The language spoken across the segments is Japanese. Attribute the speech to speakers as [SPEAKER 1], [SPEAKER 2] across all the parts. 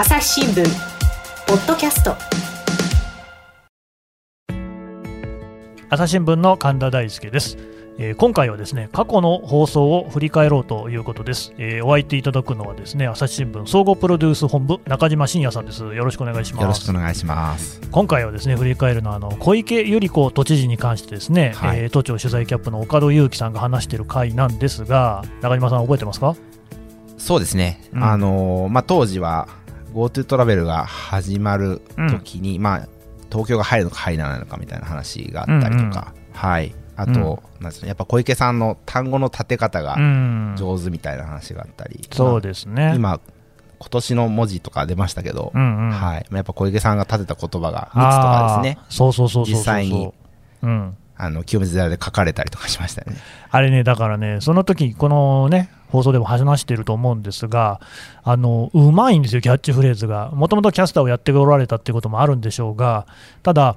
[SPEAKER 1] 朝日新聞ポッドキャスト。
[SPEAKER 2] 朝日新聞の神田大輔です、えー今回はですね過去の放送を振り返ろうということです、えーお相手いただくのはですね朝日新聞総合プロデュース本部中島信也さんです。よろしくお願いします。
[SPEAKER 3] よろしくお願いします。
[SPEAKER 2] 今回はですね振り返るのはあの小池百合子都知事に関してですね、
[SPEAKER 3] はい。
[SPEAKER 2] えー都庁取材キャップの岡戸裕樹さんが話している回なんですが中島さん覚えてますか？
[SPEAKER 3] そうですね。
[SPEAKER 2] うん。
[SPEAKER 3] あのーまあ、当時は GoTo トラベルが始まる時に、まあ、東京が入るのか入らないのかみたいな話があったりとか、はい。あと、なんですかねやっぱ小池さんの単語の立て方が
[SPEAKER 2] うん
[SPEAKER 3] 上手みたいな話があったり、
[SPEAKER 2] そうですね、
[SPEAKER 3] まあ今、今年の文字とか出ましたけど、
[SPEAKER 2] うんうん
[SPEAKER 3] はい。まあやっぱ小池さんが立てた言葉が、密とかですね、
[SPEAKER 2] そうそうそうそうそう
[SPEAKER 3] 実際に
[SPEAKER 2] うん、
[SPEAKER 3] あの、清水寺で書かれたりとかしましたよね。
[SPEAKER 2] あれね、だからね、その時このね、放送でも話していると思うんですが、あのうまいんですよ、キャッチフレーズが。もともとキャスターをやっておられたっていうこともあるんでしょうが、ただ、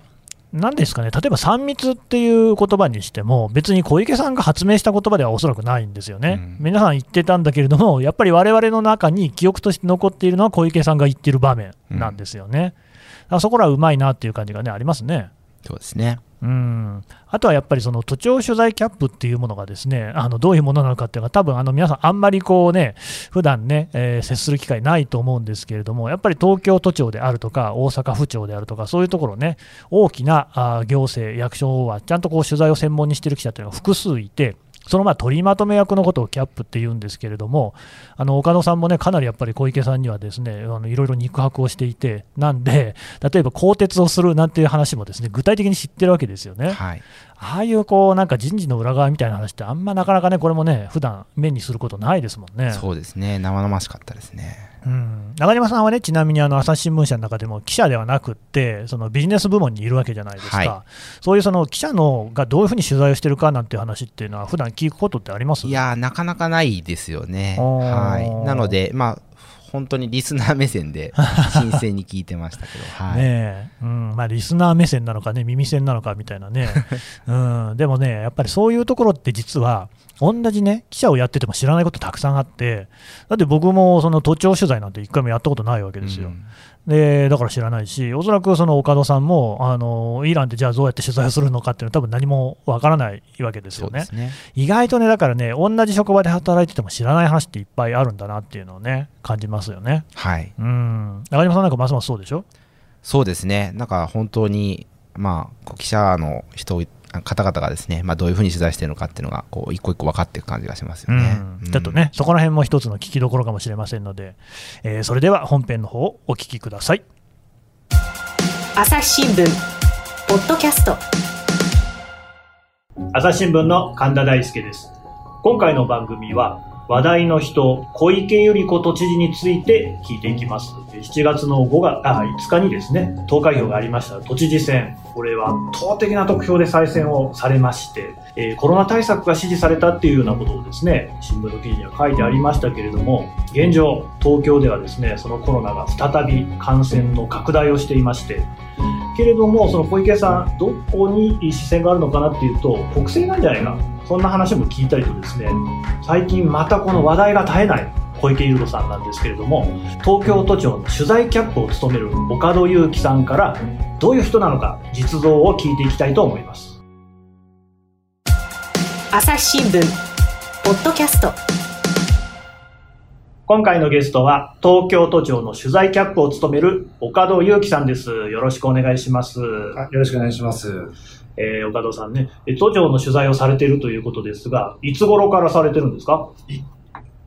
[SPEAKER 2] なんですかね、例えば3密っていう言葉にしても、別に小池さんが発明した言葉ではおそらくないんですよね。
[SPEAKER 3] うん
[SPEAKER 2] 皆さん言ってたんだけれども、やっぱり我々の中に記憶として残っているのは小池さんが言ってる場面なんですよね。だからそこらはうまいなっていう感じがね、ありますね。
[SPEAKER 3] そうですね。
[SPEAKER 2] うんあとはやっぱりその都庁取材キャップっていうものがですねあのどういうものなのかっていうのは多分あの皆さんあんまりこうね普段ね、えー接する機会ないと思うんですけれどもやっぱり東京都庁であるとか大阪府庁であるとかそういうところね大きなあ行政役所はちゃんとこう取材を専門にしてる記者というのが複数いてそのまあ取りまとめ役のことをキャップって言うんですけれども、あの岡野さんもね、かなりやっぱり小池さんにはですねあのいろいろ肉薄をしていて、なんで、例えば更迭をするなんていう話もですね具体的に知ってるわけですよね。
[SPEAKER 3] はい。
[SPEAKER 2] ああいうこうなんか人事の裏側みたいな話って、あんまなかなかね、これもね、普段目にすることないですもんね。
[SPEAKER 3] そうですね。生々しかったですね。
[SPEAKER 2] うん、中島さんはね、ちなみにあの朝日新聞社の中でも記者ではなくって、そのビジネス部門にいるわけじゃないですか、
[SPEAKER 3] はい。
[SPEAKER 2] そういうその記者のがどういうふうに取材をしてるかなんていう話っていうのは、普段聞くことってあります？
[SPEAKER 3] いやー、なかなかないですよね。はい。なので、まあ、本当にリスナー目線で、新鮮に聞いてましたけど、はい。
[SPEAKER 2] ねえ。うん。まあ、リスナー目線なのかね、耳線なのかみたいなね、うん、でもね、やっぱりそういうところって実は、同じね、記者をやってても知らないことたくさんあって、だって僕もその都庁取材なんて一回もやったことないわけですよ。
[SPEAKER 3] うん
[SPEAKER 2] でだから知らないし、おそらくその岡戸さんもあのイランってじゃあどうやって取材をするのかっていうのは、多分何もわからないわけですよね
[SPEAKER 3] ね。
[SPEAKER 2] 意外とね、だからね、同じ職場で働いてても知らない話っていっぱいあるんだなっていうのをね、感じますよね。
[SPEAKER 3] はい。
[SPEAKER 2] うん、中島さんなんかますますそうでしょ？
[SPEAKER 3] そうですね。なんか本当に、まあ、記者の人、方々がですね、まあ、どういうふうに取材しているのかっていうのが、こう、一個一個分かっていく感じがしますよね。
[SPEAKER 2] うんちょっとね、そこら辺も一つの聞きどころかもしれませんので、えーそれでは本編の方をお聞きください。
[SPEAKER 1] 朝日新聞ポッドキャスト
[SPEAKER 2] 朝日新聞の神田大輔です今回の番組は話題の人小池百合子都知事について聞いていきます。7月の5月あ5日にですね投開票がありました。都知事選。これは圧倒的な得票で再選をされまして、えーコロナ対策が支持されたっていうようなことをですね新聞の記事には書いてありましたけれども現状東京ではですねそのコロナが再び感染の拡大をしていましてけれども、その小池さん、どこに視線があるのかなっていうと、国政なんじゃないか、そんな話も聞いたりとですね、最近またこの話題が絶えない小池百合子さんなんですけれども、東京都庁の取材キャップを務める岡戸裕樹さんから、どういう人なのか、実像を聞いていきたいと思います。
[SPEAKER 1] 朝日新聞ポッドキャスト
[SPEAKER 2] 今回のゲストは、東京都庁の取材キャップを務める岡戸裕樹さんです。よろしくお願いします。
[SPEAKER 4] あよろしくお願いします。
[SPEAKER 2] えー岡戸さんね、え都庁の取材をされているということですが、いつ頃からされてるんですか？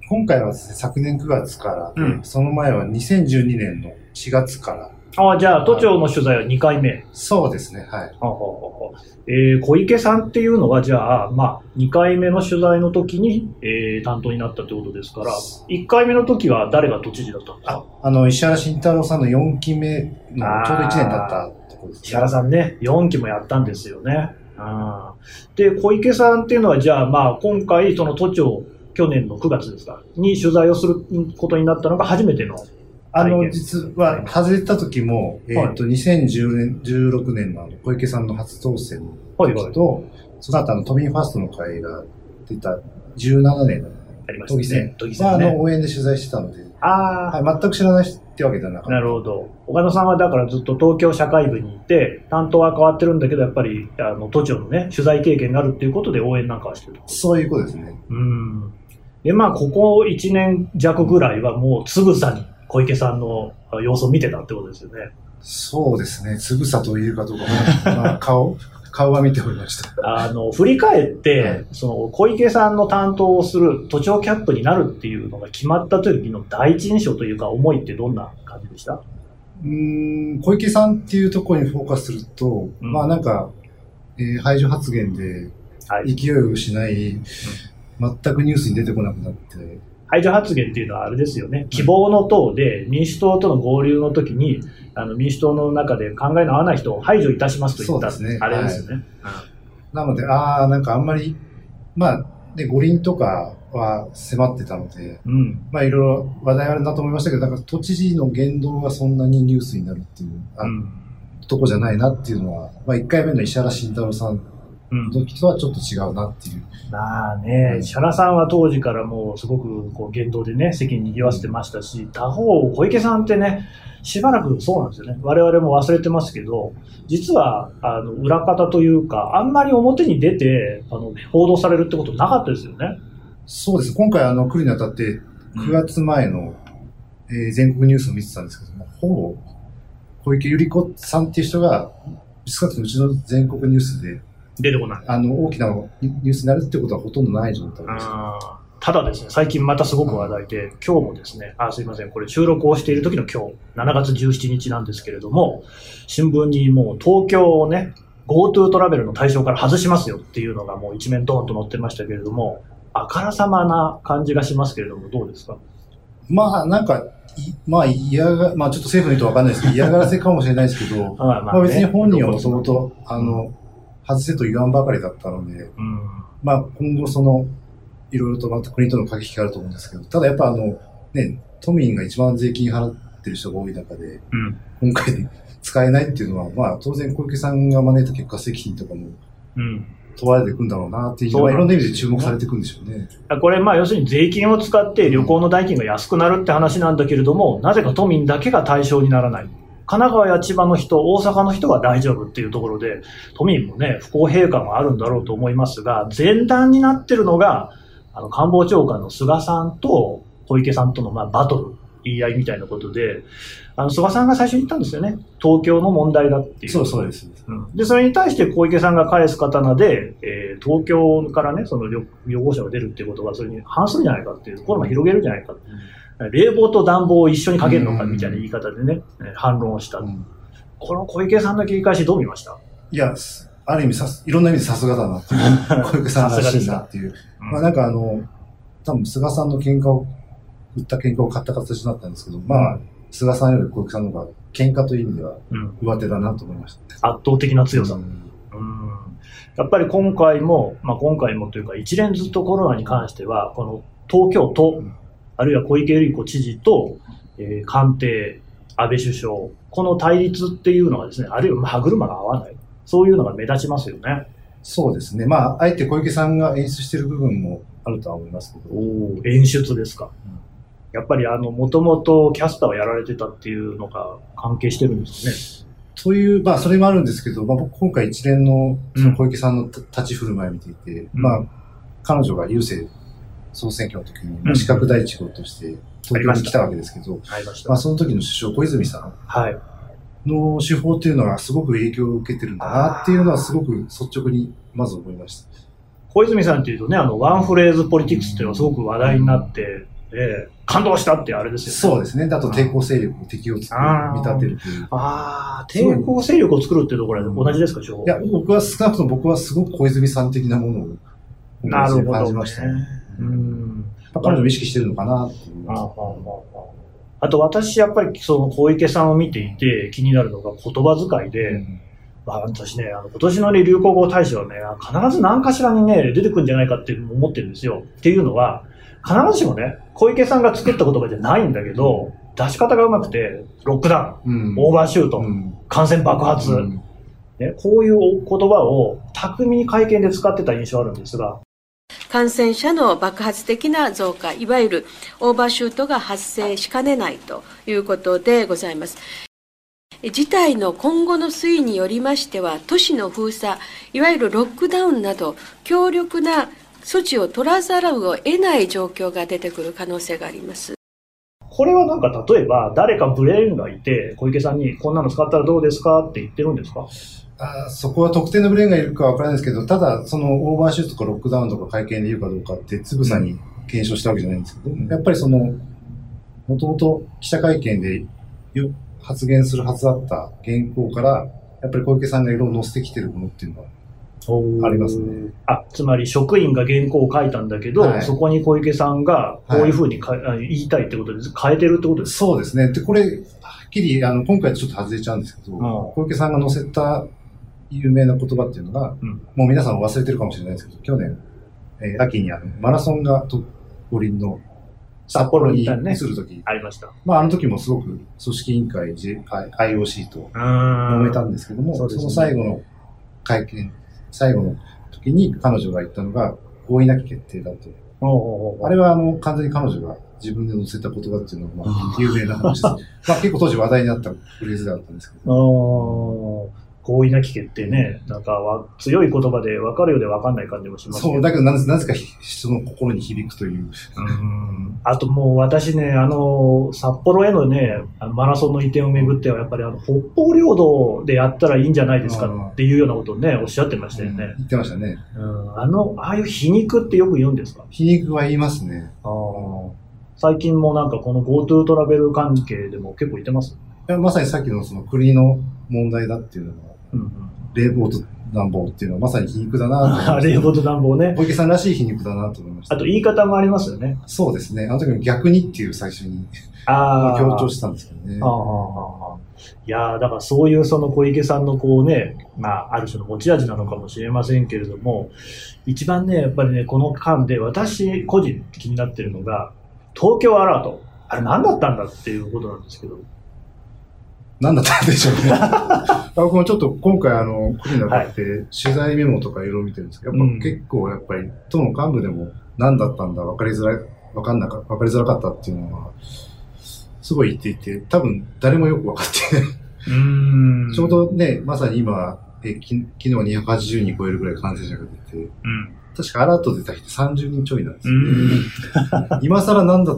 [SPEAKER 4] 今回はね、昨年9月からで、
[SPEAKER 2] うん
[SPEAKER 4] その前は2012年の4月から。
[SPEAKER 2] あじゃあ、都庁の取材は2回目。
[SPEAKER 4] そうですね、はい。
[SPEAKER 2] ははははえー小池さんっていうのは、じゃあ、まあ、2回目の取材の時に、えー担当になったってことですから、1回目の時は誰が都知事だったんですか？
[SPEAKER 4] あの、石原慎太郎さんの4期目のちょうど1年経ったところですね。
[SPEAKER 2] 石原さんね、4期もやったんですよね。うんで、小池さんっていうのは、じゃあ、まあ、今回、その都庁、去年の9月ですか、に取材をすることになったのが初めての。
[SPEAKER 4] あの、実は、外れた時も、えっ、
[SPEAKER 2] はい
[SPEAKER 4] と、2010年、16年の小池さんの初当選の
[SPEAKER 2] はいはい
[SPEAKER 4] その後あの、都民ファーストの会が出た17年の都議選
[SPEAKER 2] 都議
[SPEAKER 4] は、あ
[SPEAKER 2] 選ね。
[SPEAKER 4] の、応援で取材してたので、
[SPEAKER 2] あ
[SPEAKER 4] はい、全く知らないってわけではなか
[SPEAKER 2] あ、
[SPEAKER 4] った。
[SPEAKER 2] なるほど。岡田さんはだからずっと東京社会部にいて、担当は変わってるんだけど、やっぱり、あの、都庁のね、取材経験があるっていうことで応援なんかはしてると。
[SPEAKER 4] そういうことですね。
[SPEAKER 2] うん。で、まあ、ここ1年弱ぐらいはもうつぶさに小池さんの様子を見てたってことですよね。
[SPEAKER 4] そうですね。つぶさと言えるかどうかも、まあ、顔、顔は見ておりました。
[SPEAKER 2] あの、振り返って、
[SPEAKER 4] はい
[SPEAKER 2] その、小池さんの担当をする都庁キャップになるっていうのが決まった時の第一印象というか、思いってどんな感じでした？
[SPEAKER 4] うーん、小池さんっていうところにフォーカスすると、
[SPEAKER 2] うん
[SPEAKER 4] まあなんか、えー排除発言で
[SPEAKER 2] はい。
[SPEAKER 4] 勢いを失い、全くニュースに出てこなくなって、
[SPEAKER 2] 排除発言っていうのはあれですよね。希望の党で民主党との合流の時に、あの民主党の中で考えの合わない人を排除いたしますと言った、
[SPEAKER 4] そうですね
[SPEAKER 2] あれですよね。
[SPEAKER 4] なので、ああ、なんかあんまり、まあ、で、五輪とかは迫ってたので、
[SPEAKER 2] うん。
[SPEAKER 4] まあいろいろ話題あるなと思いましたけど、なんか都知事の言動がそんなにニュースになるっていう、あ
[SPEAKER 2] うん。
[SPEAKER 4] とこじゃないなっていうのは、まあ1回目の石原慎太郎さん時とはちょっと違うなっていう。
[SPEAKER 2] まあね、石原さんは当時からもうすごくこう言動でね、席に賑わせてましたし、他方、小池さんってね、しばらくそうなんですよね。我々も忘れてますけど、実は、あの、裏方というか、あんまり表に出て、あの、報道されるってことなかったですよね。
[SPEAKER 4] そうです。今回あの来るにあたって、9月前の、えー全国ニュースを見てたんですけども、ほぼ小池百合子さんっていう人が、少なくともうちの全国ニュースで、
[SPEAKER 2] 出てこない。
[SPEAKER 4] あの、大きなニュースになるってことはほとんどない状態です。
[SPEAKER 2] ただですね、最近またすごく話題で、今日もですね、あ、すいません、これ収録をしている時の今日、7月17日なんですけれども、新聞にもう東京をね、GoTo トラベルの対象から外しますよっていうのがもう一面ドーンと載ってましたけれども、あからさまな感じがしますけれども、どうですか？
[SPEAKER 4] まあ、なんか、いまあ、嫌が、まあ、ちょっと政府の意図わかんないですけど、嫌がらせかもしれないですけど、
[SPEAKER 2] まあ
[SPEAKER 4] まあ、別に本人はもともと、あの、外せと言わんばかりだったので、
[SPEAKER 2] うん。
[SPEAKER 4] まあ、今後その、いろいろとまた国との駆け引きがあると思うんですけど、ただやっぱあの、ね、都民が一番税金払ってる人が多い中で、
[SPEAKER 2] うん。
[SPEAKER 4] 今回で使えないっていうのは、まあ、当然小池さんが招いた結果責任とかも
[SPEAKER 2] うん。
[SPEAKER 4] 問われていくんだろうなっていう、いろんな意味
[SPEAKER 2] で
[SPEAKER 4] 注目されていくんでしょうね。
[SPEAKER 2] これ、まあ、要するに税金を使って旅行の代金が安くなるって話なんだけれども、なぜか都民だけが対象にならない。神奈川や千葉の人、大阪の人は大丈夫っていうところで、都民もね、不公平感があるんだろうと思いますが、前段になってるのが、あの、官房長官の菅さんと小池さんとの、まあ、バトル、言い合いみたいなことで、あの、菅さんが最初に言ったんですよね。東京の問題だっていう。
[SPEAKER 4] そうそうです。
[SPEAKER 2] うんで、それに対して小池さんが返す刀で、えー東京からね、その旅旅行者が出るっていうことは、それに反するんじゃないかっていう、コロナ広げるんじゃないか。冷房と暖房を一緒にかけるのかみたいな言い方でね、えー反論をした。
[SPEAKER 4] うん
[SPEAKER 2] この小池さんの切り返しどう見ました
[SPEAKER 4] いや、すある意味さす、いろんな意味でさすがだなっていう、小池さんらしいなっていう。まあなんかあの、多分菅さんの喧嘩を、売った喧嘩を買った形になったんですけど、まあ、菅さんより小池さんの方が喧嘩という意味では
[SPEAKER 2] うん、
[SPEAKER 4] 上手だなと思いました。
[SPEAKER 2] 圧倒的な強さ。
[SPEAKER 4] うん
[SPEAKER 2] うんやっぱり今回も、まあ、今回もというか、一連ずっとコロナに関しては、この東京都、あるいは小池百合子知事と、えー官邸、安倍首相、この対立っていうのがですね、あるいは歯車が合わない、そういうのが目立ちますよね。
[SPEAKER 4] そうですね。まあ、あえて小池さんが演出している部分もあるとは思いますけど、
[SPEAKER 2] 演出ですか。やっぱりあの、もともとキャスターをやられてたっていうのが関係してるんですね。
[SPEAKER 4] という、まあ、それもあるんですけど、まあ、僕今回一連のその小池さんの立ち振る舞いを見ていて、
[SPEAKER 2] うん
[SPEAKER 4] まあ、彼女が郵政総選挙の時に、資格第一号として東京に来たわけですけど、
[SPEAKER 2] ま
[SPEAKER 4] あ、その時の首相小泉さ
[SPEAKER 2] はい。
[SPEAKER 4] んの手法っていうのがすごく影響を受けてるんだなっていうのはすごく率直にまず思いました。
[SPEAKER 2] 小泉さんっていうとね、あの、ワンフレーズポリティクスっていうのがすごく話題になって、ええ感動したってあれですよね。
[SPEAKER 4] そうですね。であと抵抗勢力、敵を作る見立てるという。
[SPEAKER 2] ああ、抵抗勢力を作るっていうところは同じですか、情報
[SPEAKER 4] いや、僕は少なくとも僕はすごく小泉さん的なものを
[SPEAKER 2] なるほど、ね。
[SPEAKER 4] 感じましたね。
[SPEAKER 2] うん。
[SPEAKER 4] まあ彼女も意識してるのかなって思い
[SPEAKER 2] ああ。あと私、やっぱりその小池さんを見ていて気になるのが言葉遣いで、
[SPEAKER 4] うん
[SPEAKER 2] まあ、私ね、あの今年の、ね、流行語大賞はね、必ず何かしらにね、出てくるんじゃないかって思ってるんですよ。っていうのは、必ずしもね、小池さんが作った言葉じゃないんだけど、出し方がうまくて、ロックダウ
[SPEAKER 4] うん
[SPEAKER 2] ン、オーバーシュート、
[SPEAKER 4] うん
[SPEAKER 2] 感染爆発、
[SPEAKER 4] うん
[SPEAKER 2] ね、こういう言葉を巧みに会見で使ってた印象あるんですが、
[SPEAKER 5] 感染者の爆発的な増加、いわゆるオーバーシュートが発生しかねないということでございます。事態の今後の推移によりましては、都市の封鎖、いわゆるロックダウンなど、強力な措置を取らざるを得ない状況が出てくる可能性があります。
[SPEAKER 2] これはなんか例えば、誰かブレーンがいて、小池さんにこんなの使ったらどうですかって言ってるんですか？
[SPEAKER 4] あそこは特定のブレーンがいるかわからないですけど、ただ、そのオーバーシュートとかロックダウンとか会見で言うかどうかってつぶさに検証したわけじゃないんですけど、うん、やっぱりその、もともと記者会見で発言するはずだった原稿から、やっぱり小池さんが色を載せてきてるものっていうのはありますね。
[SPEAKER 2] あ、つまり職員が原稿を書いたんだけど、はい、そこに小池さんがこういうふうにか、はい、言いたいってことで変えてるってことです
[SPEAKER 4] か？そうですね。で、これ、はっきり、あの、今回ちょっと外れちゃうんですけど、うん、小池さんが載せた有名な言葉っていうのが、うん、もう皆さん忘れてるかもしれないですけど、去年、えー、秋にあの、マラソンが五輪の札幌にするとき、ね、
[SPEAKER 2] ありました。
[SPEAKER 4] まあ、あの時もすごく組織委員会、IOC と揉めたんですけども、そ、ね,、の最後の会見、最後の時に彼女が言ったのが、合意なき決定だと。あれはあの完全に彼女が自分で載せた言葉っていうのは、まあ、有名な話です。まあ結構当時話題になったフレーズだったんですけど。
[SPEAKER 2] 合意なき決定ね、なんかは強い言葉で分かるようで分かんない感じもします
[SPEAKER 4] そう、だけどなぜなぜか人の心に響くという。
[SPEAKER 2] うんあともう私ね、あの、札幌へのね、あのマラソンの移転をめぐっては、やっぱりあの、北方領土でやったらいいんじゃないですかっていうようなことをね、おっしゃってましたよね。うん、
[SPEAKER 4] 言ってましたね。
[SPEAKER 2] うん、あの、ああいう皮肉ってよく言うんですか？
[SPEAKER 4] 皮肉は言いますね。あ
[SPEAKER 2] 最近もなんかこの GoTo トラベル関係でも結構言ってます？
[SPEAKER 4] いやまさにさっきのその国の問題だっていうのは、冷房と暖房っていうのはまさに皮肉だな
[SPEAKER 2] 冷房と暖房ね。
[SPEAKER 4] 小池さんらしい皮肉だなと思いました。
[SPEAKER 2] あと言い方もありますよね。
[SPEAKER 4] そうですね。あの時も逆にっていう最初に強調したんですけどね。あ
[SPEAKER 2] いやだからそういうその小池さんのこうね、まあ、ある種の持ち味なのかもしれませんけれども、一番ね、やっぱりね、この間で私個人気になってるのが、東京アラート。あれ何だったんだっていうことなんですけど。
[SPEAKER 4] 何だったんでしょうね。僕もちょっと今回あの、国になって、取材メモとかいろいろ見てるんですけど、やっぱ結構やっぱり、党の幹部でも何だったんだ、分かりづらい、分かんなか、分かりづらかったっていうのは、すごい言っていて、多分誰もよく分かってない。ちょうどね、まさに今、えき昨日280人超えるぐらい感染者が出て、うん確かアラート出た人30人ちょいなんですよね。今更なんだ、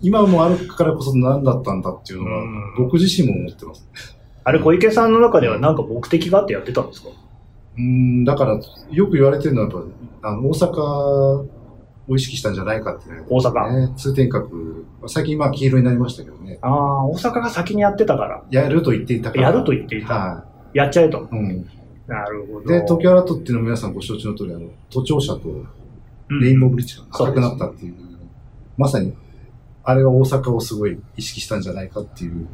[SPEAKER 4] 今もあるからこそ何だったんだっていうのは、僕自身も思ってます。
[SPEAKER 2] あれ、小池さんの中では何か目的があってやってたんですか？
[SPEAKER 4] うん、だから、よく言われてるのは、あの、大阪を意識したんじゃないかって、ね、
[SPEAKER 2] 大阪
[SPEAKER 4] 通天閣。最近まあ黄色になりましたけどね。
[SPEAKER 2] ああ、大阪が先にやってたから。
[SPEAKER 4] やると言っていたから。
[SPEAKER 2] やると言っていた。はい、やっちゃえと。うん。なるほど。
[SPEAKER 4] で、東京アラートっていうのは皆さんご承知の通り、あの、都庁舎とレインボーブリッジが赤くなったっていう、うん、まさに、あれは大阪をすごい意識したんじゃないかっていう。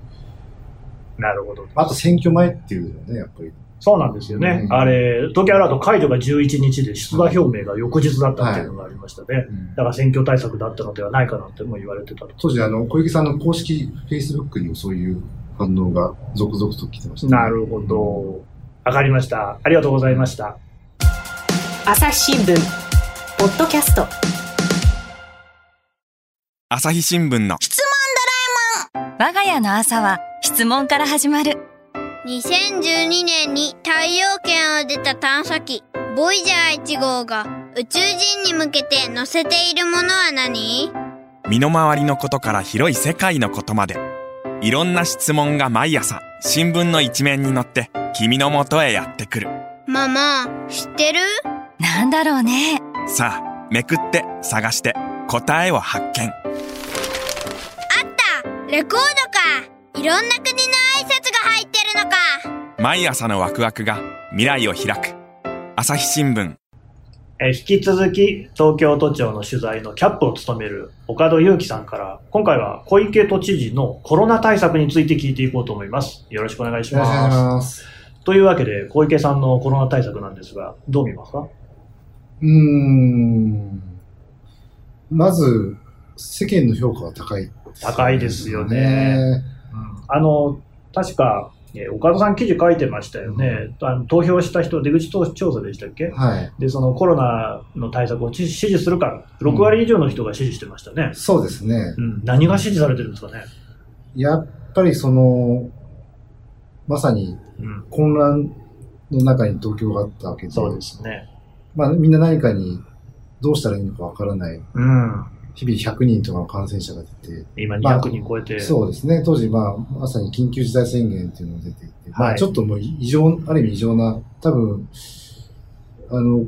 [SPEAKER 2] なるほど。
[SPEAKER 4] あと選挙前っていうのね、やっぱり。
[SPEAKER 2] そうなんですよね。うん、あれ、東京アラート解除が11日で出馬表明が翌日だったっていうのがありましたね。はいうん、だから選挙対策だったのではないかなっても言われてた
[SPEAKER 4] 当時、あの、小池さんの公式フェイスブックにもそういう反応が続々と来てました、
[SPEAKER 2] ね、なるほど。わかりました。ありがとうございました。
[SPEAKER 1] 朝日新聞、ポッドキャスト。
[SPEAKER 6] 朝日新聞の
[SPEAKER 7] 質問ドラえも
[SPEAKER 8] ん。我が家の朝は質問から始まる。
[SPEAKER 7] 2012年に太陽圏を出た探査機、ボイジャー1号が宇宙人に向けて載せているものは何？
[SPEAKER 6] 身の回りのことから広い世界のことまで。いろんな質問が毎朝新聞の一面に載って君のもとへやってくる。
[SPEAKER 7] ママ知ってる？
[SPEAKER 8] なんだろうね。
[SPEAKER 6] さあめくって探して答えを発見。あっ
[SPEAKER 7] た！レコードか！いろんな国の挨拶が入ってるのか！
[SPEAKER 6] 毎朝のワクワクが未来を開く。朝日新聞
[SPEAKER 2] え引き続き東京都庁の取材のキャップを務める岡戸祐樹さんから今回は小池都知事のコロナ対策について聞いていこうと思います。よろしくお願いします。というわけで、小池さんのコロナ対策なんですが、どう見ますか？
[SPEAKER 4] うーん。まず、世間の評価は高い、
[SPEAKER 2] 高いですよね。うん、あの、確か、えー岡田さん記事書いてましたよね。あの投票した人、出口調査でしたっけ？
[SPEAKER 4] はい。
[SPEAKER 2] で、そのコロナの対策を支支持するか、6割以上の人が支持してましたね。
[SPEAKER 4] そうですね
[SPEAKER 2] う。ん。何が支持されてるんですかね？
[SPEAKER 4] やっぱりその、まさに
[SPEAKER 2] うん。
[SPEAKER 4] 混乱の中に東京があったわけで、
[SPEAKER 2] そうですね。
[SPEAKER 4] まあみんな何かにどうしたらいいのかわからない。
[SPEAKER 2] うん。
[SPEAKER 4] 日々100人とかの感染者が出て、
[SPEAKER 2] 今
[SPEAKER 4] まあ
[SPEAKER 2] 200人超えて。
[SPEAKER 4] そうですね。当時、まあ、まさに緊急事態宣言っていうのが出ていて、ま
[SPEAKER 2] はい
[SPEAKER 4] あ、ちょっともう異常、ある意味異常な、多分、あの、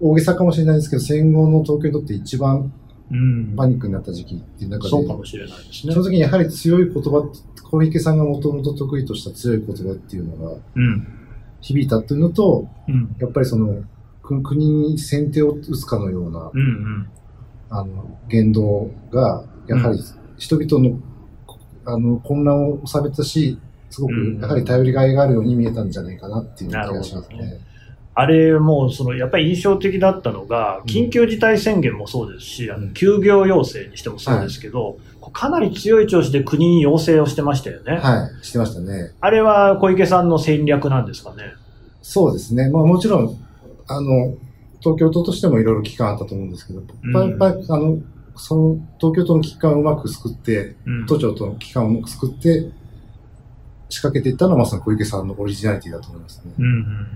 [SPEAKER 4] 大げさかもしれないですけど、戦後の東京にとって一番
[SPEAKER 2] うん。
[SPEAKER 4] パニックになった時期っていう中で、
[SPEAKER 2] そうかもしれないですね
[SPEAKER 4] そ。の時にやはり強い言葉、小池さんがもともと得意とした強い言葉っていうのが
[SPEAKER 2] うん。
[SPEAKER 4] 響いたっていうのと、
[SPEAKER 2] うん。
[SPEAKER 4] やっぱりその、く国に先手を打つかのような、
[SPEAKER 2] うんうん。
[SPEAKER 4] あの、言動が、やはり人々の、あの、混乱を収めたし、すごく
[SPEAKER 2] うん、
[SPEAKER 4] やはり頼りがいがあるように見えたんじゃないかなっていう気がしますね。
[SPEAKER 2] あれも、その、やっぱり印象的だったのが、
[SPEAKER 4] うん
[SPEAKER 2] 緊急事態宣言もそうですし、あの
[SPEAKER 4] うん
[SPEAKER 2] 休業要請にしてもそうですけど、かなり強い調子で国に要請をしてましたよね。
[SPEAKER 4] はい、してましたね。
[SPEAKER 2] あれは小池さんの戦略なんですかね？
[SPEAKER 4] そうですね。まあもちろん、あの、東京都としてもいろいろ期間あったと思うんですけど、
[SPEAKER 2] うん
[SPEAKER 4] やっぱり、あの、その東京都の危機感をうまく救って、
[SPEAKER 2] うん
[SPEAKER 4] 都庁との危機感をうまく救って、仕掛けていったのはまさに小池さんのオリジナリティだと思いますね。
[SPEAKER 2] うんうん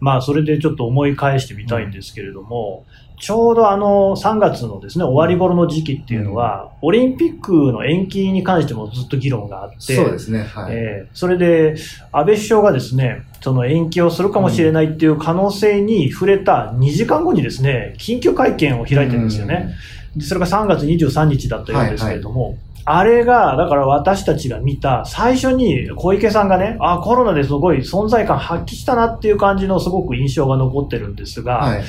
[SPEAKER 2] まあ、それでちょっと思い返してみたいんですけれども、ちょうどあの3月のですね終わり頃の時期っていうのは、オリンピックの延期に関してもずっと議論があって、
[SPEAKER 4] そうですね。はい。
[SPEAKER 2] えーそれで安倍首相がですねその延期をするかもしれないっていう可能性に触れた2時間後にですね緊急会見を開いてるんですよね。でそれが3月23日だったようですけれども、あれが、だから私たちが見た、最初に小池さんがね、あ、コロナですごい存在感発揮したなっていう感じのすごく印象が残ってるんですが、
[SPEAKER 4] はい。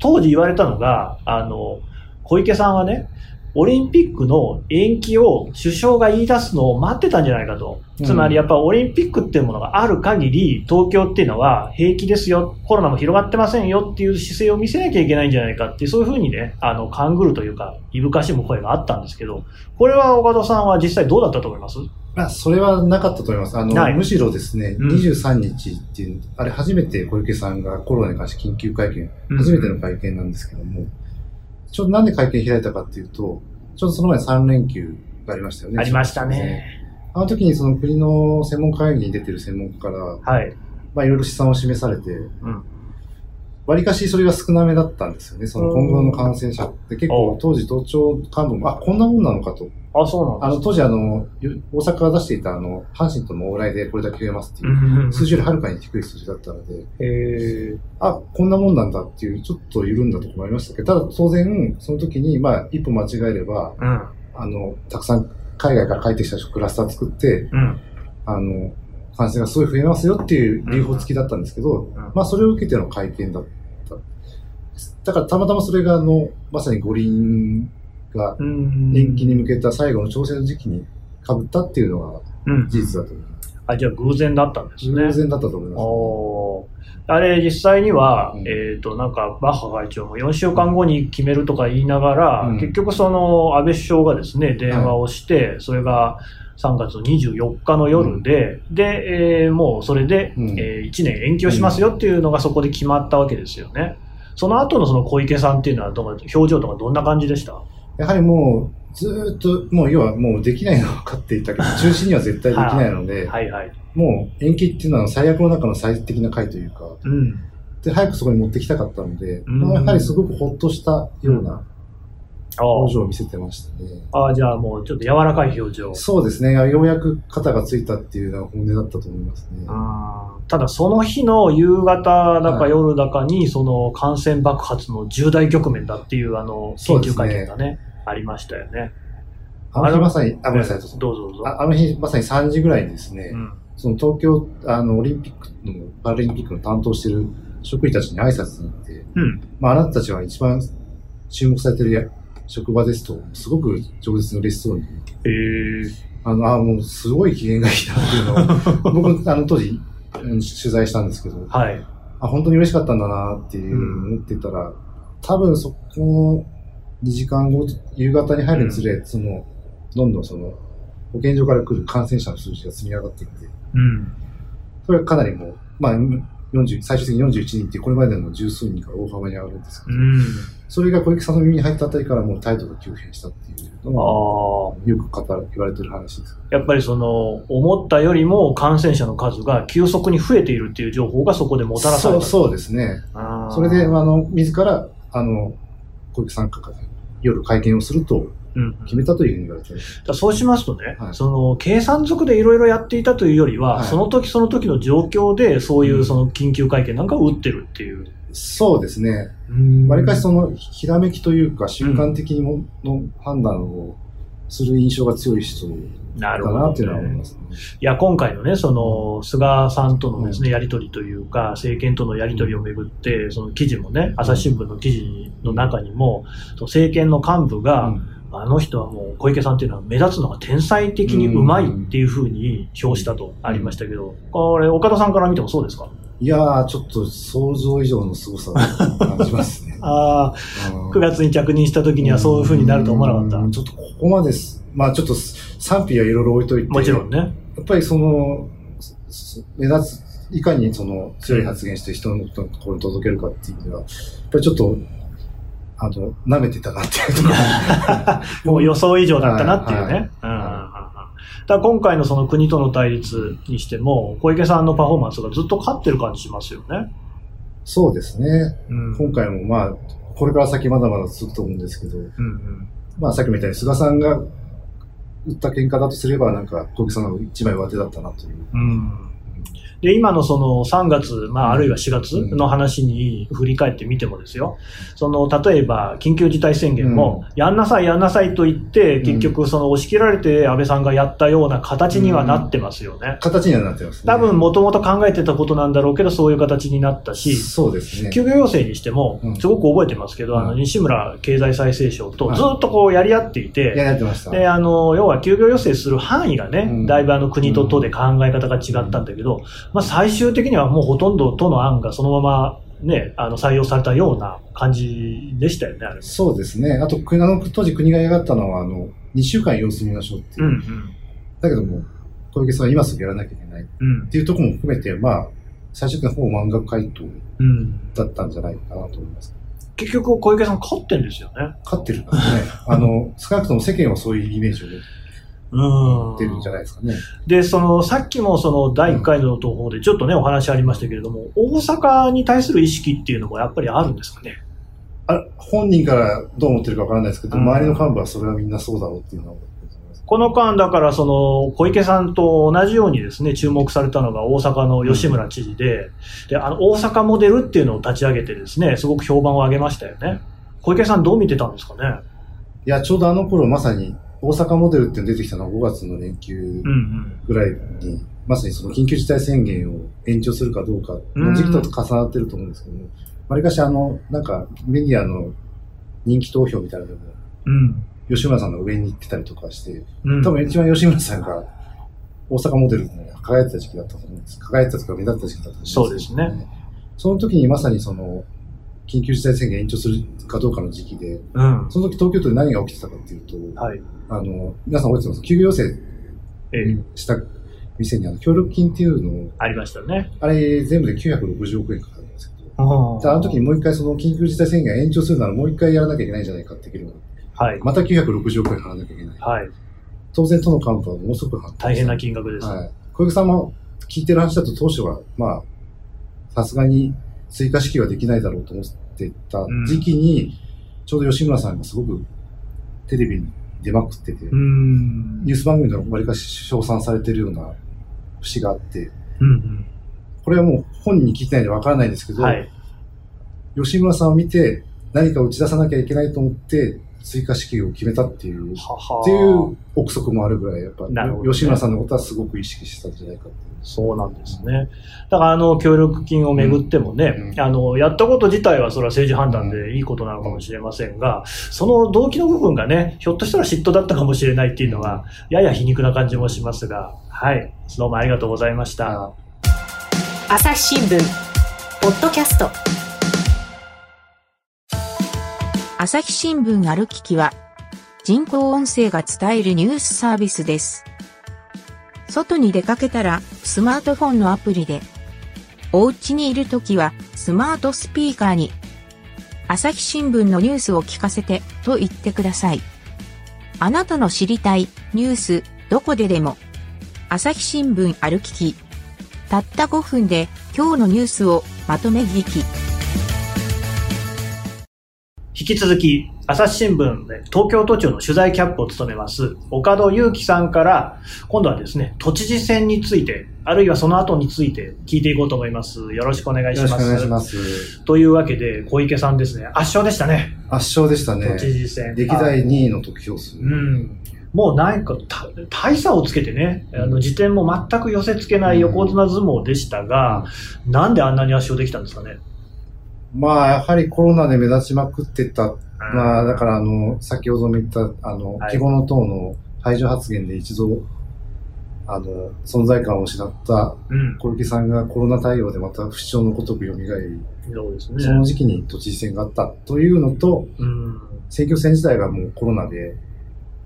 [SPEAKER 2] 当時言われたのが、あの、小池さんはね、オリンピックの延期を首相が言い出すのを待ってたんじゃないかと。
[SPEAKER 4] うん。
[SPEAKER 2] つまりやっぱオリンピックっていうものがある限り、東京っていうのは平気ですよ、コロナも広がってませんよっていう姿勢を見せなきゃいけないんじゃないかってそういうふうにね、あの、勘ぐるというか、いぶかしむ声があったんですけど、これは岡田さんは実際どうだったと思います？
[SPEAKER 4] まあ、それはなかったと思います。あの、むしろですね、
[SPEAKER 2] うん。
[SPEAKER 4] 23日っていう、あれ初めて小池さんがコロナに関して緊急会見、
[SPEAKER 2] うん。
[SPEAKER 4] 初めての会見なんですけども、ちょっとなんで会見開いたかっていうと、ちょっとその前3連休がありましたよね。
[SPEAKER 2] ありましたね。
[SPEAKER 4] あの時にその国の専門会議に出てる専門家から、
[SPEAKER 2] はい。
[SPEAKER 4] まあいろいろ試算を示されて、
[SPEAKER 2] うん。
[SPEAKER 4] わりかしそれが少なめだったんですよね。その今後の感染者って結
[SPEAKER 2] お
[SPEAKER 4] 構当時都庁幹部も、あ、こんなもんなのかと。
[SPEAKER 2] あ、そうなん
[SPEAKER 4] あの当時あの、大阪が出していたあの、阪神との往来でこれだけ増えますっていう
[SPEAKER 2] うん
[SPEAKER 4] 数字よりはるかに低い数字だったので、
[SPEAKER 2] へー
[SPEAKER 4] あ、こんなもんなんだっていう、ちょっと緩んだところもありましたけど、ただ当然、その時に、まあ、一歩間違えれば、
[SPEAKER 2] うん。
[SPEAKER 4] あの、たくさん海外から帰ってきた人クラスター作って、
[SPEAKER 2] うん。
[SPEAKER 4] あの、感染がすごい増えますよっていう留保付きだったんですけど、
[SPEAKER 2] ん
[SPEAKER 4] まあ、それを受けての会見だった。だから、たまたまそれが、あの、まさに五輪が
[SPEAKER 2] うん。
[SPEAKER 4] 延期に向けた最後の調整の時期に被ったっていうのが
[SPEAKER 2] うん。
[SPEAKER 4] 事実だと思います。
[SPEAKER 2] あ、じゃあ偶然だったんですね。
[SPEAKER 4] 偶然だったと思います、
[SPEAKER 2] おーあれ、実際には、
[SPEAKER 4] うん
[SPEAKER 2] えっ、と、なんか、バッハ会長も4週間後に決めるとか言いながら、
[SPEAKER 4] うん
[SPEAKER 2] 結局その、安倍首相がですね、電話をして、それが3月24日の夜で、で、えーもうそれで、
[SPEAKER 4] うん
[SPEAKER 2] え1年延期をしますよっていうのがそこで決まったわけですよね。その後のその小池さんっていうのはどう、表情とかどんな感じでした？
[SPEAKER 4] やはりもう、ずーっと、もう要はもうできないのは分かっていたけど、中止には絶対できないので、
[SPEAKER 2] はいはい。
[SPEAKER 4] もう延期っていうのは最悪の中の最適な回というか、
[SPEAKER 2] うん。
[SPEAKER 4] で、早くそこに持ってきたかったので、
[SPEAKER 2] うん
[SPEAKER 4] まあやはりすごくほっとしたような
[SPEAKER 2] あ
[SPEAKER 4] 表情を見せてましたね。
[SPEAKER 2] ああ、じゃあもうちょっと柔らかい表情。
[SPEAKER 4] そうですね。ようやく肩がついたっていうのが本音だったと思いますね。
[SPEAKER 2] ただその日の夕方だか
[SPEAKER 4] はい
[SPEAKER 2] 夜だかに、その感染爆発の重大局面だっていうあの緊急
[SPEAKER 4] そうですね
[SPEAKER 2] 会見がね、ありましたよね。
[SPEAKER 4] あの日まさに、あ、ごめんなさい、どうぞ
[SPEAKER 2] どうぞどうぞ。
[SPEAKER 4] ああの日まさに3時ぐらいにですね、
[SPEAKER 2] うん。
[SPEAKER 4] その東京、あの、オリンピックの、パラリンピックの担当してる職員たちに挨拶に行って、
[SPEAKER 2] うん。
[SPEAKER 4] まあ、あなたたちは一番注目されてるや職場ですと、すごく饒舌に嬉しそうに、
[SPEAKER 2] えー、
[SPEAKER 4] あの、あもうすごい機嫌がいいなっていうのを、僕、あの、当時、うん取材したんですけど、
[SPEAKER 2] はい。
[SPEAKER 4] あ、本当に嬉しかったんだなっていう思ってたら、多分そこの2時間後、夕方に入るにつれ、その、どんどんその、保健所から来る感染者の数字が積み上がっていって、
[SPEAKER 2] うん。
[SPEAKER 4] これはかなりもう、まあ、40最終的に41人ってこれまでの十数人から大幅に上がるんですけど、
[SPEAKER 2] うん。
[SPEAKER 4] それが小池さんの耳に入ったあたりからもう態度が急変したっていうの
[SPEAKER 2] ああ。
[SPEAKER 4] がよく語ら言われてる話です。
[SPEAKER 2] やっぱりその、思ったよりも感染者の数が急速に増えているっていう情報がそこでもたらされた。
[SPEAKER 4] そうそうですね。それで、あの、自ら、あの、小池さんが夜会見をすると
[SPEAKER 2] うん
[SPEAKER 4] 決めたというふうに言われてる。
[SPEAKER 2] だからそうしますとね、
[SPEAKER 4] はい
[SPEAKER 2] その計算づくでいろいろやっていたというよりは、
[SPEAKER 4] はい
[SPEAKER 2] その時その時の状況でそういううんその緊急会見なんかを打ってるっていう。
[SPEAKER 4] そうですね。わりかしその、ひらめきというか、習慣的にもの判断をする印象が強い人だ
[SPEAKER 2] なるほど、
[SPEAKER 4] なっていうのは思い
[SPEAKER 2] ね。
[SPEAKER 4] ますね。
[SPEAKER 2] いや、今回のね、その、菅さんとのですね、やりとりというか、政権とのやりとりをめぐって、その記事もね、朝日新聞の記事の中にも、政権の幹部が、あの人はもう小池さんっていうのは目立つのが天才的にうまいっていうふうに評したとありましたけど、これ岡田さんから見てもそうですか？
[SPEAKER 4] いやー、ちょっと想像以上の凄さを感じますね。
[SPEAKER 2] ああ、
[SPEAKER 4] うん
[SPEAKER 2] 9月に着任した時にはそういうふうになると思わなかった。
[SPEAKER 4] うんちょっとここまです。まあちょっと賛否はいろいろ置いといて。
[SPEAKER 2] もちろんね。
[SPEAKER 4] やっぱりその、す目立つ、いかにその強い発言して人のところに届けるかっていう意味では、やっぱりちょっと、あの、舐めてたなっていうところ。
[SPEAKER 2] もう予想以上だったなっていう
[SPEAKER 4] はい
[SPEAKER 2] ね。うんうんうんうんだ今回のその国との対立にしても、小池さんのパフォーマンスがずっと勝ってる感じしますよね。
[SPEAKER 4] そうですね。
[SPEAKER 2] うん
[SPEAKER 4] 今回もまあ、これから先まだまだ続くと思うんですけど、
[SPEAKER 2] うんうん
[SPEAKER 4] まあさっきも言ったように菅さんが打った喧嘩だとすれば、なんか小池さんが一枚上手だったなという。
[SPEAKER 2] うんで、今のその3月、まあ、あるいは4月の話に振り返ってみてもですよ、その、例えば、緊急事態宣言も、やんなさい、やんなさいと言って、結局、その、押し切られて安倍さんがやったような形にはなってますよね。
[SPEAKER 4] 形にはなってますね。
[SPEAKER 2] 多分、もともと考えてたことなんだろうけど、そういう形になったし、
[SPEAKER 4] そうですね。
[SPEAKER 2] 休業要請にしても
[SPEAKER 4] う、ん。
[SPEAKER 2] すごく覚えてますけど、あの、
[SPEAKER 4] うん
[SPEAKER 2] 西村経済再生省と
[SPEAKER 4] はい。
[SPEAKER 2] ずっとこうやり合ってい
[SPEAKER 4] いや、
[SPEAKER 2] て、
[SPEAKER 4] やってました。
[SPEAKER 2] で、あの、要は休業要請する範囲がね、
[SPEAKER 4] うん。
[SPEAKER 2] だいぶあの国と都で考え方が違ったんだけど、まあ最終的にはもうほとんど都の案がそのままね、あの採用されたような感じでしたよね、あれ。
[SPEAKER 4] そうですね。あと、国あの当時国が嫌がったのは、あの、2週間様子見ましょうっていうう。
[SPEAKER 2] ん、
[SPEAKER 4] だけども、小池さんは今すぐやらなきゃいけないっ
[SPEAKER 2] うん、
[SPEAKER 4] ていうところも含めて、まあ、最終的にほぼ満額回答
[SPEAKER 2] うん。
[SPEAKER 4] だったんじゃないかなと思います。
[SPEAKER 2] 結局小池さん勝ってんですよね。
[SPEAKER 4] 勝ってるからね。あの、少なくとも世間はそういうイメージを持
[SPEAKER 2] うん。
[SPEAKER 4] ってるんじゃないですかね。
[SPEAKER 2] で、その、さっきもその第1回の投稿でちょっとね、お話ありましたけれども、大阪に対する意識っていうのもやっぱりあるんですかね？
[SPEAKER 4] あ本人からどう思ってるかわからないですけど、
[SPEAKER 2] うん
[SPEAKER 4] 周りの幹部はそれはみんなそうだろうっていうのは。
[SPEAKER 2] この間、だからその小池さんと同じようにですね、注目されたのが大阪の吉村知事で、で、あの、大阪モデルっていうのを立ち上げてですね、すごく評判を上げましたよね。小池さんどう見てたんですかね？
[SPEAKER 4] いや、ちょうどあの頃まさに大阪モデルって出てきたのは5月の連休
[SPEAKER 2] うんうん。
[SPEAKER 4] ぐらいに、まさにその緊急事態宣言を延長するかどうかの時期と重なってると思うんですけども、わりかしあの、なんかメディアの人気投票みたいなのでも、
[SPEAKER 2] うん。
[SPEAKER 4] 吉村さんの上に行ってたりとかして、
[SPEAKER 2] うん。
[SPEAKER 4] 多分一番吉村さんが大阪モデルに輝いてた時期だったと思うんです。輝いてたとか目立った時期だったと思うんですけど
[SPEAKER 2] そうですね。
[SPEAKER 4] その時にまさにその、緊急事態宣言延長するかどうかの時期で、
[SPEAKER 2] うん。
[SPEAKER 4] その時東京都で何が起きてたかっていうと、
[SPEAKER 2] はい。
[SPEAKER 4] あの、皆さん覚えてます休業要請
[SPEAKER 2] ええ、
[SPEAKER 4] した店にあの協力金っていうのを、
[SPEAKER 2] ありましたね。
[SPEAKER 4] あれ全部で960億円かかるんですけど、
[SPEAKER 2] あ
[SPEAKER 4] であの時にもう一回その緊急事態宣言延長するならもう一回やらなきゃいけないんじゃないかって議論が
[SPEAKER 2] はい。
[SPEAKER 4] また960億円払わなきゃいけない。
[SPEAKER 2] はい。
[SPEAKER 4] 当然都の幹部はものすごく
[SPEAKER 2] 大変な金額です。
[SPEAKER 4] はい。小池さんも聞いてる話だと当初は、まあ、さすがに追加支給はできないだろうと思ってた時期に、ちょうど吉村さんがすごくテレビに出まくってて、
[SPEAKER 2] うん。
[SPEAKER 4] ニュース番組でもわりかし称賛されてるような節があって、
[SPEAKER 2] うん
[SPEAKER 4] これはもう本人に聞いてないんでわからないんですけど、
[SPEAKER 2] うん。はい。
[SPEAKER 4] 吉村さんを見て何か打ち出さなきゃいけないと思って追加支給を決めたっていう、
[SPEAKER 2] はは
[SPEAKER 4] っていう憶測もあるぐらい、やっぱ、
[SPEAKER 2] ね
[SPEAKER 4] 吉村さんのことはすごく意識してたんじゃないかっていう。
[SPEAKER 2] そうなんですね。だから、あの、協力金をめぐってもね、
[SPEAKER 4] うん
[SPEAKER 2] あの、やったこと自体はそれは政治判断でいいことなのかもしれませんが、その動機の部分がね、ひょっとしたら嫉妬だったかもしれないっていうのが、やや皮肉な感じもしますが、はい。どうもありがとうございました。
[SPEAKER 1] 朝日新聞ポッドキャスト
[SPEAKER 9] 朝日新聞ある聞きは、人工音声が伝えるニュースサービスです。外に出かけたらスマートフォンのアプリで、お家にいるときはスマートスピーカーに、朝日新聞のニュースを聞かせてと言ってください。あなたの知りたいニュースどこででも、朝日新聞ある聞き。たった5分で今日のニュースをまとめ聞き。
[SPEAKER 2] 引き続き、朝日新聞で東京都庁の取材キャップを務めます、岡戸祐樹さんから、今度はですね、都知事選について、あるいはその後について聞いていこうと思います。よろしくお願いします。
[SPEAKER 4] よろしくお願いします。
[SPEAKER 2] というわけで、小池さんですね、圧勝でしたね、
[SPEAKER 4] 圧勝でしたね。
[SPEAKER 2] 都知事選。
[SPEAKER 4] 歴代2位の得票数。
[SPEAKER 2] うん。もうなんかた大差をつけてね、あの時点も全く寄せ付けない横綱相撲でしたが、なんであんなに圧勝できたんですかね。
[SPEAKER 4] まあ、やはりコロナで目立ちまくってた。まあ、だから、あの、先ほども言った、あの、
[SPEAKER 2] はい
[SPEAKER 4] 希望の党の排除発言で一度、あの、存在感を失った
[SPEAKER 2] うん、
[SPEAKER 4] 小池さんがコロナ対応でまた不死鳥のごとく蘇り、
[SPEAKER 2] そうですね。
[SPEAKER 4] その時期に都知事選があったというのと、
[SPEAKER 2] うん、
[SPEAKER 4] 選挙戦自体がもうコロナで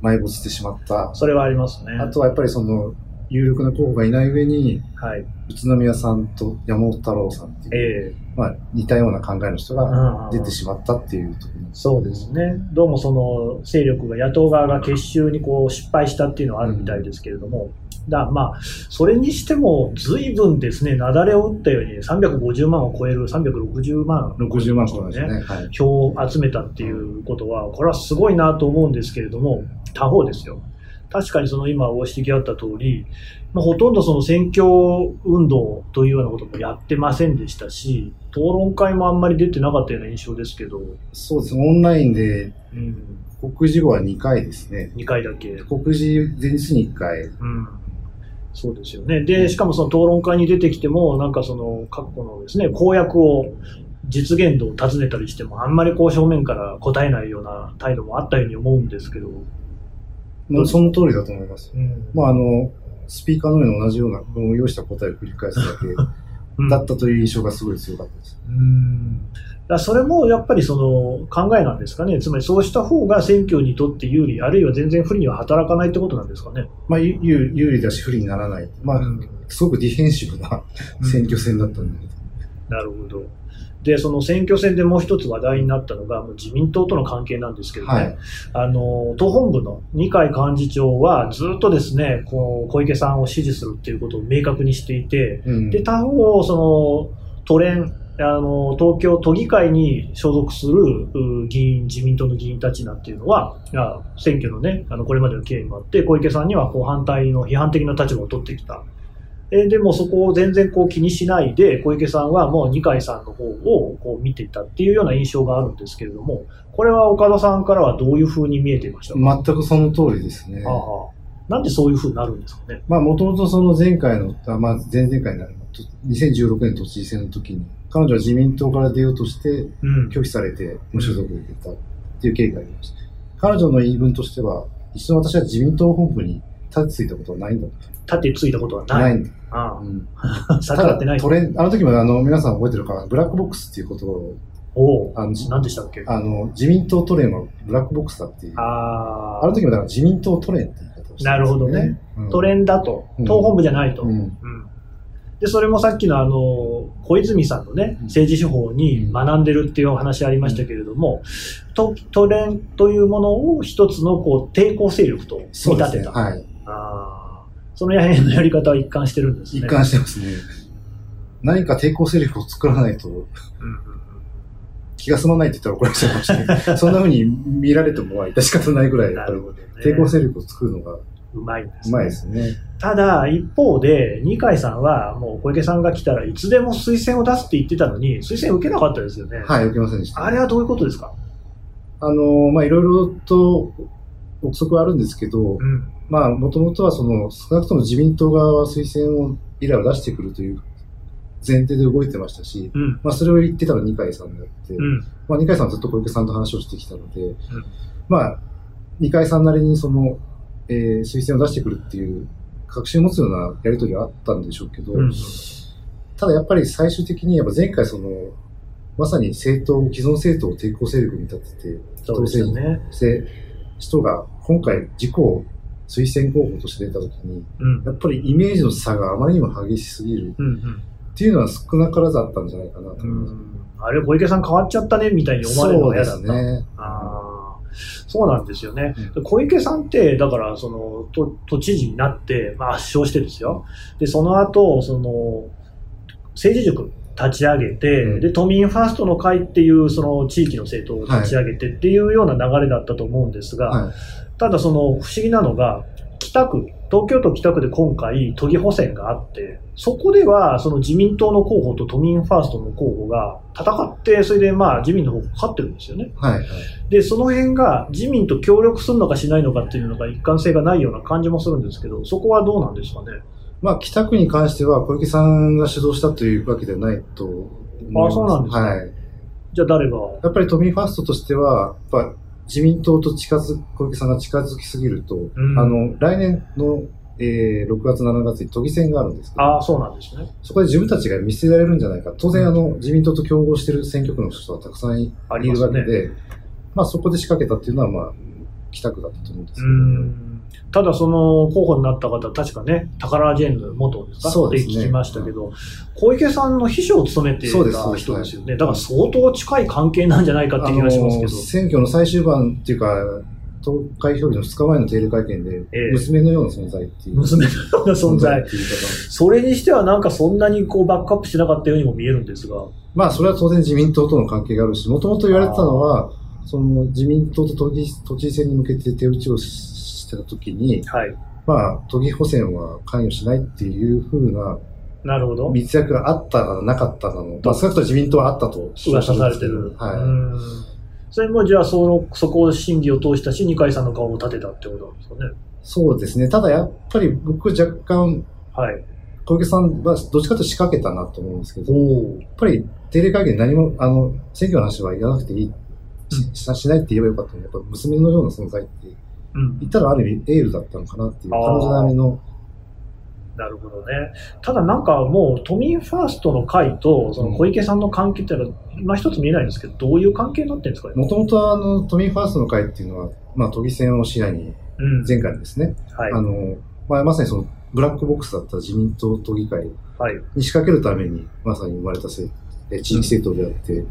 [SPEAKER 4] 埋没してしまった。
[SPEAKER 2] それはありますね。
[SPEAKER 4] あとはやっぱりその、有力な候補がいない上に、
[SPEAKER 2] はい。
[SPEAKER 4] 宇都宮さんと山本太郎さんっていう、
[SPEAKER 2] ええ
[SPEAKER 4] まあ、似たような考えの人
[SPEAKER 2] うんうんうん
[SPEAKER 4] が出てしまったっていうところ
[SPEAKER 2] そうですね。どうもその勢力が野党側が結集にこう失敗したっていうのはあるみたいですけれども、だまあ、それにしても随分ですね、雪崩を打ったように350万を超える360万、
[SPEAKER 4] 60万ね。はい。
[SPEAKER 2] 票を集めたっていうことは、これはすごいなと思うんですけれども、他方ですよ。確かにその今ご指摘あった通り、まあ、ほとんどその選挙運動というようなこともやってませんでしたし、討論会もあんまり出てなかったような印象ですけど、
[SPEAKER 4] そうですね。オンラインで、
[SPEAKER 2] うん、
[SPEAKER 4] 告示後は2回ですね。
[SPEAKER 2] 2回だけ。
[SPEAKER 4] 告示前日に1回。
[SPEAKER 2] うんそうですよね。で、しかもその討論会に出てきても、なんかその、過去のですね、公約を、実現度を尋ねたりしても、あんまりこう正面から答えないような態度もあったように思うんですけど、
[SPEAKER 4] もうその通りだと思います。
[SPEAKER 2] うん
[SPEAKER 4] まあ、あの、スピーカーの上に同じような、用意した答えを繰り返すだ
[SPEAKER 2] うん
[SPEAKER 4] けだったという印象がすごい強かったです。
[SPEAKER 2] うんだそれもやっぱりその考えなんですかね、つまりそうした方が選挙にとって有利、あるいは全然不利には働かないってことなんですかね？
[SPEAKER 4] まあ、有有有利だし不利にならない。まあ、
[SPEAKER 2] うん
[SPEAKER 4] すごくディフェンシブな選挙戦だったんで、
[SPEAKER 2] なるほど。で、その選挙戦でもう一つ話題になったのが、もう自民党との関係なんですけどね、
[SPEAKER 4] はい。
[SPEAKER 2] あの、党本部の二階幹事長はずっとですね、こう小池さんを支持するっていうことを明確にしていて、
[SPEAKER 4] うん
[SPEAKER 2] で、他方、その、都連、あの、東京都議会に所属するう議員、自民党の議員たちなんていうのは、あ選挙のね、あの、これまでの経緯もあって、小池さんにはこう反対の批判的な立場を取ってきた。えでもそこを全然こう気にしないで、小池さんはもう二階さんの方をこう見ていたっていうような印象があるんですけれども、これは岡田さんからはどういうふうに見えていましたか、
[SPEAKER 4] 全くその通りですね。
[SPEAKER 2] ああなんでそういうふうになるんですかね？
[SPEAKER 4] まあ、もともとその前回の、あまあ、前々回になる、2016年都知事選の時に、彼女は自民党から出ようとして、
[SPEAKER 2] うん。
[SPEAKER 4] 拒否されて無所属で出たっていう経緯がありました。彼女の言い分としては、一度私は自民党本部に立てついたことはないんだ
[SPEAKER 2] てついたことはな。
[SPEAKER 4] ないいんだ。
[SPEAKER 2] あ
[SPEAKER 4] うん
[SPEAKER 2] あ。
[SPEAKER 4] た
[SPEAKER 2] 逆らってない。
[SPEAKER 4] トレン、あの時もあの皆さん覚えてるかな、ブラックボックスっていうことを、
[SPEAKER 2] おお。
[SPEAKER 4] あのじ
[SPEAKER 2] 何でしたっけ？あ
[SPEAKER 4] あの自民党トレンはブラックボックスだっていう。あ
[SPEAKER 2] あ
[SPEAKER 4] の時もだから自民党トレンって言い方をして
[SPEAKER 2] なるほどね。
[SPEAKER 4] うん
[SPEAKER 2] トレンだと。
[SPEAKER 4] うん
[SPEAKER 2] 党本部じゃないと。
[SPEAKER 4] うん
[SPEAKER 2] うんで、それもさっきのあの、小泉さんのね、
[SPEAKER 4] うん
[SPEAKER 2] 政治手法に学んでるっていうお話ありましたけれども、とトレンというものを一つのこう抵抗勢力と見
[SPEAKER 4] そうですね。
[SPEAKER 2] 立てた。
[SPEAKER 4] はい。
[SPEAKER 2] あーそのやのやり方は一貫してるんですね。
[SPEAKER 4] 一貫してますね。何か抵抗勢力を作らないと
[SPEAKER 2] うんうん
[SPEAKER 4] 気が済まないって言ったら怒られちゃうかもしれない。そんな風に見られてもまあ致し方ないぐらい、やっぱり
[SPEAKER 2] なるほどね。
[SPEAKER 4] 抵抗勢力を作るのが
[SPEAKER 2] うまいんです
[SPEAKER 4] うまいですね。
[SPEAKER 2] ただ、一方で、二階さんは、もう小池さんが来たらいつでも推薦を出すって言ってたのに、推薦受けなかったですよね。
[SPEAKER 4] はい、受けませんでした。
[SPEAKER 2] あれはどういうことですか？
[SPEAKER 4] あの、まあ、いろいろと憶測はあるんですけど、
[SPEAKER 2] うん。
[SPEAKER 4] まあ、もともとはその、少なくとも自民党側は推薦を、依頼を出してくるという前提で動いてましたし、
[SPEAKER 2] うん。
[SPEAKER 4] まあ、それを言ってたのは二階さんであって、
[SPEAKER 2] うん。
[SPEAKER 4] まあ、二階さんはずっと小池さんと話をしてきたので、まあ、二階さんなりにその、えー推薦を出してくるっていう、確信を持つようなやりとりはあったんでしょうけど、
[SPEAKER 2] うん。
[SPEAKER 4] ただやっぱり最終的にやっぱ前回その、まさに政党、既存政党を抵抗勢力に立てて、
[SPEAKER 2] そうですよね。
[SPEAKER 4] せ人が今回自己を推薦候補として出たときに、
[SPEAKER 2] うん。
[SPEAKER 4] やっぱりイメージの差があまりにも激しすぎる
[SPEAKER 2] うん。
[SPEAKER 4] っていうのは少なからずあったんじゃないかなと
[SPEAKER 2] う
[SPEAKER 4] 思います。
[SPEAKER 2] ん。あれ、小池さん変わっちゃったね、みたいに思われるのが嫌だった。
[SPEAKER 4] すね。
[SPEAKER 2] あーそうなんですよね。
[SPEAKER 4] う
[SPEAKER 2] 小池さんって、だから、その、都都知事になって、まあ、圧勝してですよ。で、その後、その、政治塾立ち上げて、
[SPEAKER 4] うん
[SPEAKER 2] で、都民ファーストの会っていう、その地域の政党を立ち上げてっていうような流れだったと思うんですが、
[SPEAKER 4] はい。
[SPEAKER 2] ただその不思議なのが、北区、東京都北区で今回都議補選があって、そこではその自民党の候補と都民ファーストの候補が戦って、それでまあ自民の方が勝ってるんですよね。
[SPEAKER 4] はい。はい。
[SPEAKER 2] で、その辺が自民と協力するのかしないのかっていうのが一貫性がないような感じもするんですけど、そこはどうなんですかね？
[SPEAKER 4] まあ、北区に関しては小池さんが主導したというわけではないと思います。
[SPEAKER 2] あそうなんですか
[SPEAKER 4] はい。
[SPEAKER 2] じゃあ誰が？
[SPEAKER 4] やっぱり都民ファーストとしては、やっぱ自民党と近づ小池さんが近づきすぎると、
[SPEAKER 2] ん
[SPEAKER 4] あの、来年の、えー6月、7月に都議選があるんですけど、
[SPEAKER 2] ああ、そうなんですね。
[SPEAKER 4] そこで自分たちが見捨てられるんじゃないか。当然、あの、自民党と競合している選挙区の人はたくさんい。るわけで、まあそこで仕掛けたっていうのは、まあ、北区だったと思うんですけ
[SPEAKER 2] う
[SPEAKER 4] ど、
[SPEAKER 2] んただその候補になった方、確かね、宝ジェーンヌ元ですか？
[SPEAKER 4] そうですね
[SPEAKER 2] って聞きましたけど、小池さんの秘書を務めていた人ですよね。だから相当近い関係なんじゃないかって気がしますけど。
[SPEAKER 4] 選挙の最終盤っていうか、投開票日の2日前の定例会見で、
[SPEAKER 2] ええ
[SPEAKER 4] 娘のような存在っていう。
[SPEAKER 2] 娘のような存在それにしてはなんかそんなにこうバックアップしなかったようにも見えるんですが。
[SPEAKER 4] まあ、それは当然自民党との関係があるし、もともと言われてたのは、その自民党と都議都知事選に向けて手打ちをしてた時に、
[SPEAKER 2] はい。
[SPEAKER 4] まあ、都議補選は関与しないっていうふうな
[SPEAKER 2] なるほど。
[SPEAKER 4] 密約があったかなかったかの、まあ、少なくとも自民党はあったと
[SPEAKER 2] 噂されてる。
[SPEAKER 4] はい。
[SPEAKER 2] うんそれもじゃあその、そこを審議を通したし、二階さんの顔を立てたってことなんですかね。
[SPEAKER 4] そうですね。ただやっぱり僕若干、
[SPEAKER 2] はい。
[SPEAKER 4] 小池さんはどっちかと仕掛けたなと思うんですけど、や
[SPEAKER 2] お
[SPEAKER 4] っぱり定例会見で何も、あの、選挙の話は言わなくていい、ししないって言えばよかったのに、やっぱ娘のような存在って
[SPEAKER 2] うん。
[SPEAKER 4] 言ったらある意味エールだったのかなっていう、彼女なりの、
[SPEAKER 2] なるほどね。ただなんかもう都民ファーストの会とその小池さんの関係っていうのは、今一つ見えないんですけど、どういう関係になってるんですかね？
[SPEAKER 4] もともとあの、都民ファーストの会っていうのは、まあ都議選を視野に、
[SPEAKER 2] うん。
[SPEAKER 4] 前回ですね、
[SPEAKER 2] はい。
[SPEAKER 4] あの、まあまさにその、ブラックボックスだった自民党都議会
[SPEAKER 2] はい。
[SPEAKER 4] に仕掛けるために、まさに生まれたせえ地域政党であって、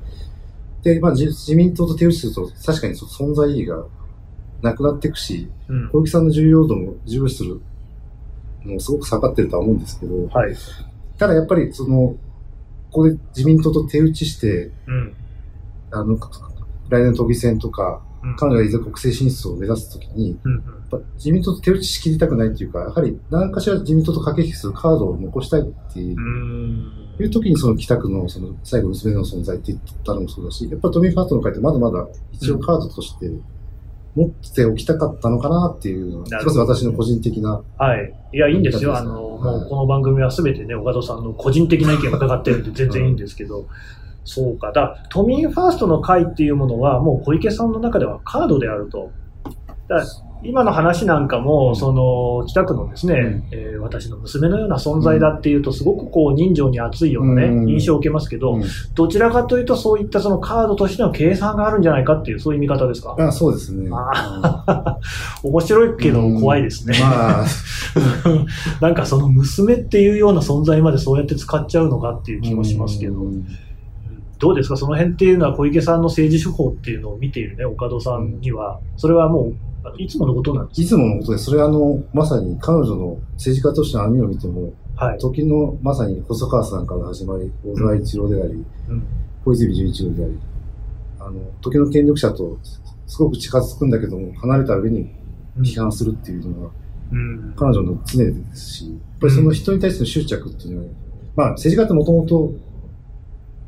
[SPEAKER 4] で、まあ自自民党と手打ちすると、確かにその存在意義がなくなっていくし、
[SPEAKER 2] うん。
[SPEAKER 4] 小池さんの重要度も重視するのもすごく下がってるとは思うんですけど、
[SPEAKER 2] はい。
[SPEAKER 4] ただやっぱりその、ここで自民党と手打ちして、
[SPEAKER 2] うん。
[SPEAKER 4] あの、来年の都議選とか、
[SPEAKER 2] うん
[SPEAKER 4] 彼女がいざ国政進出を目指すときに、
[SPEAKER 2] うん。
[SPEAKER 4] 自民党と手打ちしきりたくないっていうか、やはり何かしら自民党と駆け引きするカードを残したいっていう
[SPEAKER 2] うん。
[SPEAKER 4] いう時にその北区のその最後娘の存在って言ったのもそうだし、やっぱ都民ファーストの会ってまだまだ一応カードとして持っておきたかったのかなっていうすみ私の個人的な。
[SPEAKER 2] はい。いや、いいんですよ。
[SPEAKER 4] はい
[SPEAKER 2] あの、もうこの番組はすべてね、岡戸さんの個人的な意見を伺ってるんで全然いいんですけど、そうか。だ都民ファーストの会っていうものは、もう小池さんの中ではカードであると。だ今の話なんかも、その、北区のですね、
[SPEAKER 4] うん。
[SPEAKER 2] えー私の娘のような存在だっていうと、すごくこう、人情に熱いようなね、
[SPEAKER 4] うん。
[SPEAKER 2] 印象を受けますけど、
[SPEAKER 4] うん。
[SPEAKER 2] どちらかというと、そういったそのカードとしての計算があるんじゃないかっていう、そういう見方ですか？
[SPEAKER 4] あそうですね。
[SPEAKER 2] あ面白いけど怖いですね。
[SPEAKER 4] まあ、
[SPEAKER 2] なんかその娘っていうような存在までそうやって使っちゃうのかっていう気もしますけど、
[SPEAKER 4] うん。
[SPEAKER 2] どうですか、その辺っていうのは小池さんの政治手法っていうのを見ているね、岡戸さんには、それはもう、いつものことなんです
[SPEAKER 4] いつものことで、それはあの、まさに彼女の政治家としての網を見ても、
[SPEAKER 2] かはい。
[SPEAKER 4] 時のまさに細川さんから始まり、小沢一郎であり、
[SPEAKER 2] うん
[SPEAKER 4] 小泉純一郎であり、あの、時の権力者とすごく近づくんだけども、離れた上に批判するっていうのが、
[SPEAKER 2] うん。
[SPEAKER 4] 彼女の常ですし、やっぱりその人に対しての執着っていうのは、まあ政治家ってもともと、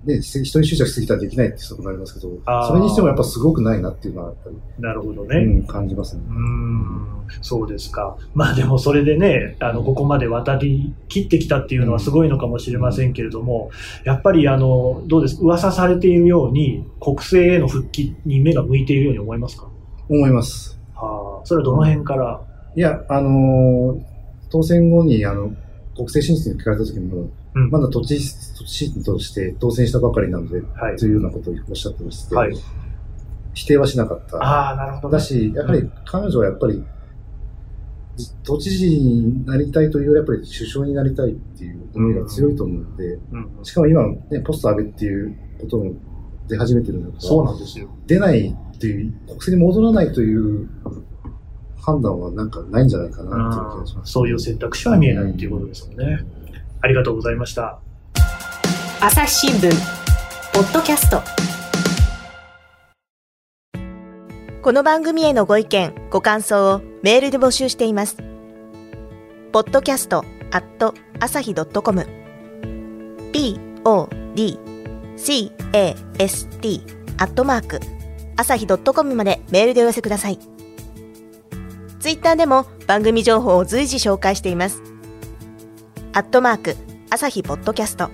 [SPEAKER 4] ね、人に執着しすぎたらできないってころがありますけど、それにしてもやっぱすごくないなっていうのはやっぱり、
[SPEAKER 2] なるほどね。
[SPEAKER 4] うん、感じますね。
[SPEAKER 2] うーんそうですか。まあでもそれでね、あの、ここまで渡り切ってきたっていうのはすごいのかもしれませんけれども、やっぱりあの、どうです？噂されているように、国政への復帰に目が向いているように思いますか？
[SPEAKER 4] 思います。
[SPEAKER 2] はあ、それはどの辺から、
[SPEAKER 4] いや、あのー当選後に、あの、国政進出に聞かれた時にも、
[SPEAKER 2] うん
[SPEAKER 4] まだ都知事都知事として当選したばかりなので、
[SPEAKER 2] はい
[SPEAKER 4] というようなことをおっしゃってまして、
[SPEAKER 2] はい。
[SPEAKER 4] 否定はしなかった。
[SPEAKER 2] ああ、なるほど、ね。
[SPEAKER 4] だし、やはり彼女はやっぱり、都知事になりたいというよりやっぱり首相になりたいっていう思いが強いと思うので、しかも今、ね、ポスト安倍っていうことも出始めてるのか
[SPEAKER 2] そうなんですよ。
[SPEAKER 4] 出ないっていう、国政に戻らないという判断はなんかないんじゃないかなっていう気がします。
[SPEAKER 2] そういう選択肢は見えないっていうことですもんね。ありがとうございました。
[SPEAKER 1] 朝日新聞ポッドキャスト
[SPEAKER 10] この番組へのご意見、ご感想をメールで募集しています。podcast アット朝日 .com p o d c a s t アットマーク朝日 .com までメールでお寄せください。ツイッターでも番組情報を随時紹介しています。アットマーク朝日ポッドキャスト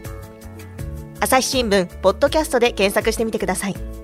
[SPEAKER 10] 朝日新聞ポッドキャストで検索してみてください。